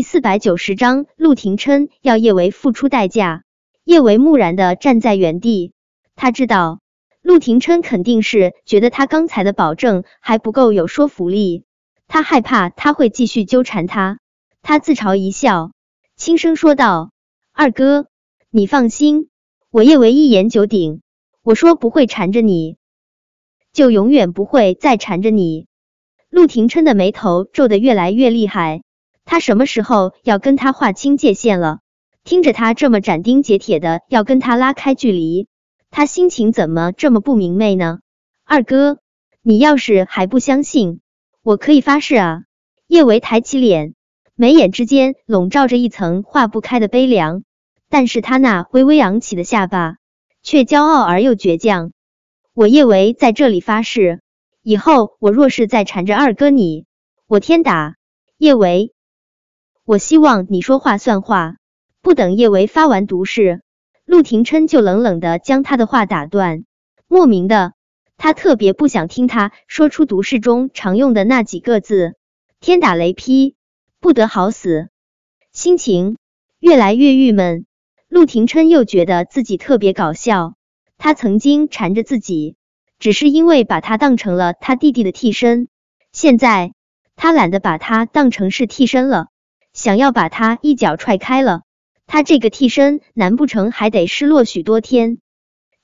第四百九十章，陆廷琛要叶维付出代价。叶维木然的站在原地，他知道陆廷琛肯定是觉得他刚才的保证还不够有说服力，他害怕他会继续纠缠他。他自嘲一笑，轻声说道：“二哥，你放心，我叶维一言九鼎。我说不会缠着你，就永远不会再缠着你。”陆廷琛的眉头皱得越来越厉害。他什么时候要跟他划清界限了？听着他这么斩钉截铁的要跟他拉开距离，他心情怎么这么不明媚呢？二哥，你要是还不相信，我可以发誓啊！叶维抬起脸，眉眼之间笼罩着一层化不开的悲凉，但是他那微微扬起的下巴却骄傲而又倔强。我叶维在这里发誓，以后我若是再缠着二哥你，我天打！叶维。我希望你说话算话。不等叶维发完毒誓，陆廷琛就冷冷的将他的话打断。莫名的，他特别不想听他说出毒誓中常用的那几个字：天打雷劈，不得好死。心情越来越郁闷，陆廷琛又觉得自己特别搞笑。他曾经缠着自己，只是因为把他当成了他弟弟的替身，现在他懒得把他当成是替身了。想要把他一脚踹开了，他这个替身难不成还得失落许多天？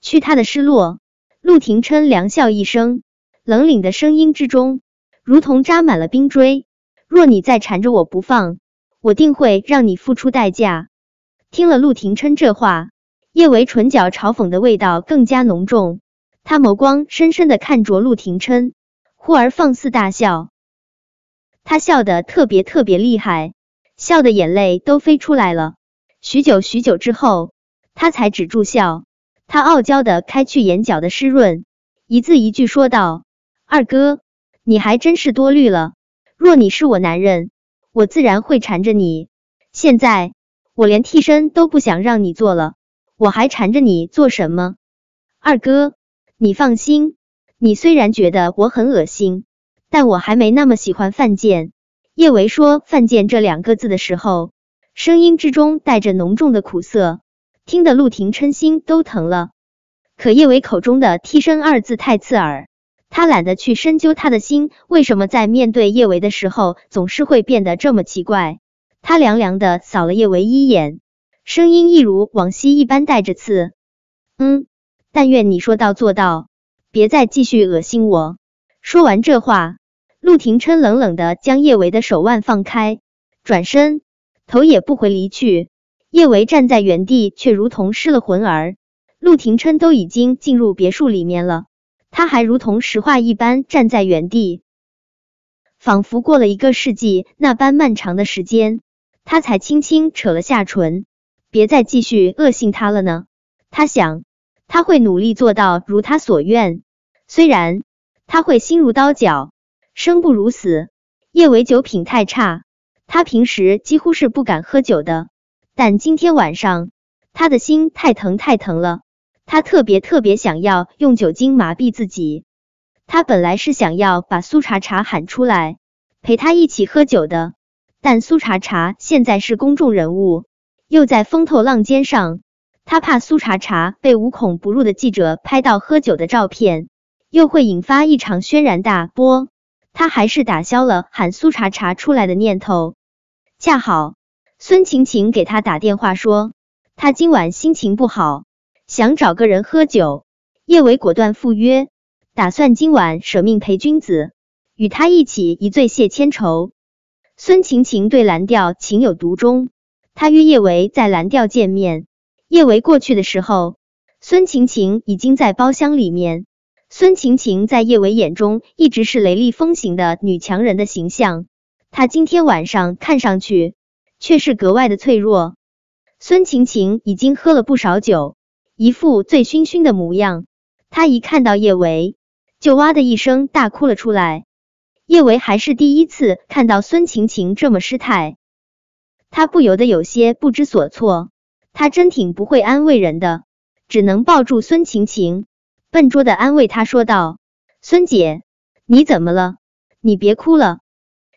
去他的失落！陆廷琛凉笑一声，冷凛的声音之中如同扎满了冰锥。若你再缠着我不放，我定会让你付出代价。听了陆廷琛这话，叶维唇角嘲讽的味道更加浓重，他眸光深深的看着陆廷琛，忽而放肆大笑，他笑得特别特别厉害。笑的眼泪都飞出来了，许久许久之后，他才止住笑。他傲娇的开去眼角的湿润，一字一句说道：“二哥，你还真是多虑了。若你是我男人，我自然会缠着你。现在我连替身都不想让你做了，我还缠着你做什么？二哥，你放心，你虽然觉得我很恶心，但我还没那么喜欢犯贱。”叶维说“犯贱”这两个字的时候，声音之中带着浓重的苦涩，听得陆廷琛心都疼了。可叶维口中的“替身”二字太刺耳，他懒得去深究他的心为什么在面对叶维的时候总是会变得这么奇怪。他凉凉的扫了叶维一眼，声音一如往昔一般带着刺：“嗯，但愿你说到做到，别再继续恶心我。”说完这话。陆廷琛冷冷的将叶维的手腕放开，转身，头也不回离去。叶维站在原地，却如同失了魂儿。陆廷琛都已经进入别墅里面了，他还如同石化一般站在原地，仿佛过了一个世纪那般漫长的时间。他才轻轻扯了下唇，别再继续恶心他了呢。他想，他会努力做到如他所愿，虽然他会心如刀绞。生不如死。叶维酒品太差，他平时几乎是不敢喝酒的。但今天晚上，他的心太疼太疼了，他特别特别想要用酒精麻痹自己。他本来是想要把苏茶茶喊出来陪他一起喝酒的，但苏茶茶现在是公众人物，又在风头浪尖上，他怕苏茶茶被无孔不入的记者拍到喝酒的照片，又会引发一场轩然大波。他还是打消了喊苏茶茶出来的念头。恰好孙晴晴给他打电话说，他今晚心情不好，想找个人喝酒。叶维果断赴约，打算今晚舍命陪君子，与他一起一醉解千愁。孙晴晴对蓝调情有独钟，他约叶维在蓝调见面。叶维过去的时候，孙晴晴已经在包厢里面。孙晴晴在叶维眼中一直是雷厉风行的女强人的形象，她今天晚上看上去却是格外的脆弱。孙晴晴已经喝了不少酒，一副醉醺醺的模样。她一看到叶维，就哇的一声大哭了出来。叶维还是第一次看到孙晴晴这么失态，他不由得有些不知所措。他真挺不会安慰人的，只能抱住孙晴晴。笨拙的安慰他说道：“孙姐，你怎么了？你别哭了。”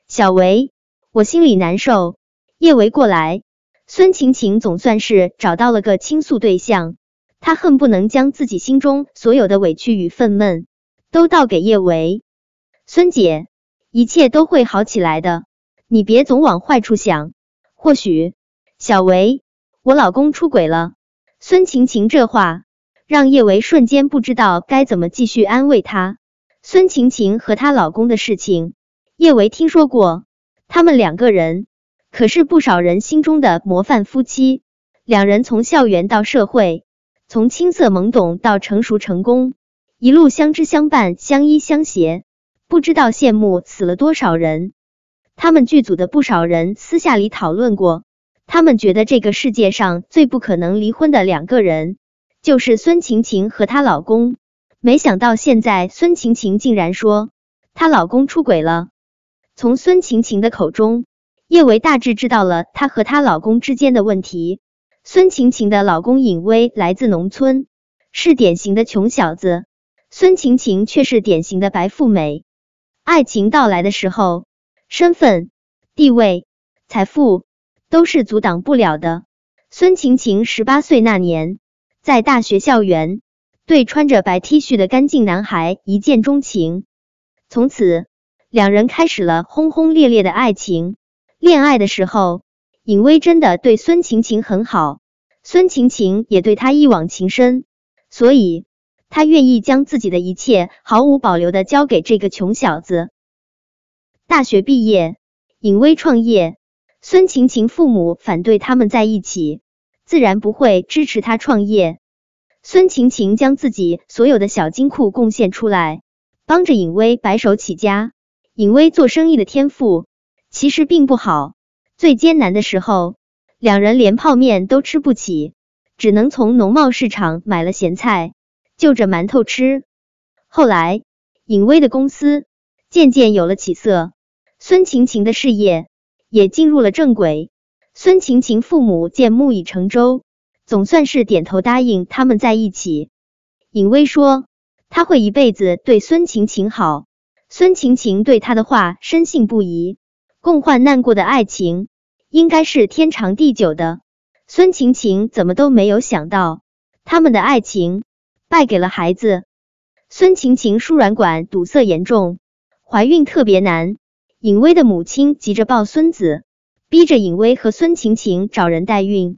小维，我心里难受。叶维过来，孙晴晴总算是找到了个倾诉对象，她恨不能将自己心中所有的委屈与愤懑都倒给叶维。孙姐，一切都会好起来的，你别总往坏处想。或许，小维，我老公出轨了。孙晴晴这话让叶维瞬间不知道该怎么继续安慰她。孙晴晴和她老公的事情，叶维听说过，他们两个人可是不少人心中的模范夫妻。两人从校园到社会，从青涩懵懂到成熟成功，一路相知相伴，相依相携。不知道羡慕死了多少人。他们剧组的不少人私下里讨论过，他们觉得这个世界上最不可能离婚的两个人，就是孙晴晴和她老公。没想到现在孙晴晴竟然说她老公出轨了。从孙晴晴的口中，叶维大致知道了她和她老公之间的问题。孙晴晴的老公尹威来自农村，是典型的穷小子，孙晴晴却是典型的白富美。爱情到来的时候，身份、地位、财富都是阻挡不了的。孙晴晴十八岁那年，在大学校园对穿着白 T 恤的干净男孩一见钟情，从此两人开始了轰轰烈烈的爱情。恋爱的时候，尹威真的对孙晴晴很好，孙晴晴也对他一往情深，所以。他愿意将自己的一切毫无保留的交给这个穷小子。大学毕业，尹威创业，孙晴晴父母反对他们在一起，自然不会支持他创业。孙晴晴将自己所有的小金库贡献出来，帮着尹威白手起家。尹威做生意的天赋其实并不好，最艰难的时候，两人连泡面都吃不起，只能从农贸市场买了咸菜。就着馒头吃。后来，尹威的公司渐渐有了起色，孙晴晴的事业也进入了正轨。孙晴晴父母见木已成舟，总算是点头答应他们在一起。尹威说他会一辈子对孙晴晴好，孙晴晴对他的话深信不疑。共患难过的爱情应该是天长地久的。孙晴晴怎么都没有想到，他们的爱情。败给了孩子，孙晴晴输卵管堵塞严重，怀孕特别难。尹威的母亲急着抱孙子，逼着尹威和孙晴晴找人代孕。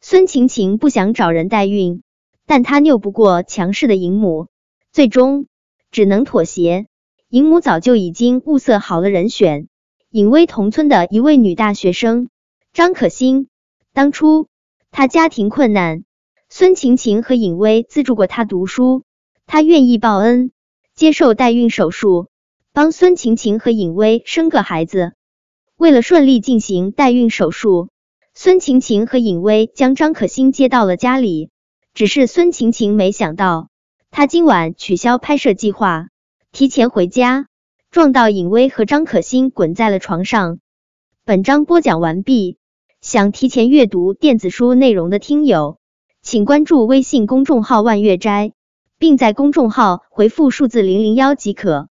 孙晴晴不想找人代孕，但她拗不过强势的尹母，最终只能妥协。尹母早就已经物色好了人选，尹威同村的一位女大学生张可欣。当初她家庭困难。孙晴晴和尹威资助过她读书，她愿意报恩，接受代孕手术，帮孙晴晴和尹威生个孩子。为了顺利进行代孕手术，孙晴晴和尹薇将张可欣接到了家里。只是孙晴晴没想到，她今晚取消拍摄计划，提前回家，撞到尹薇和张可欣滚在了床上。本章播讲完毕，想提前阅读电子书内容的听友。请关注微信公众号“万月斋”，并在公众号回复数字零零幺即可。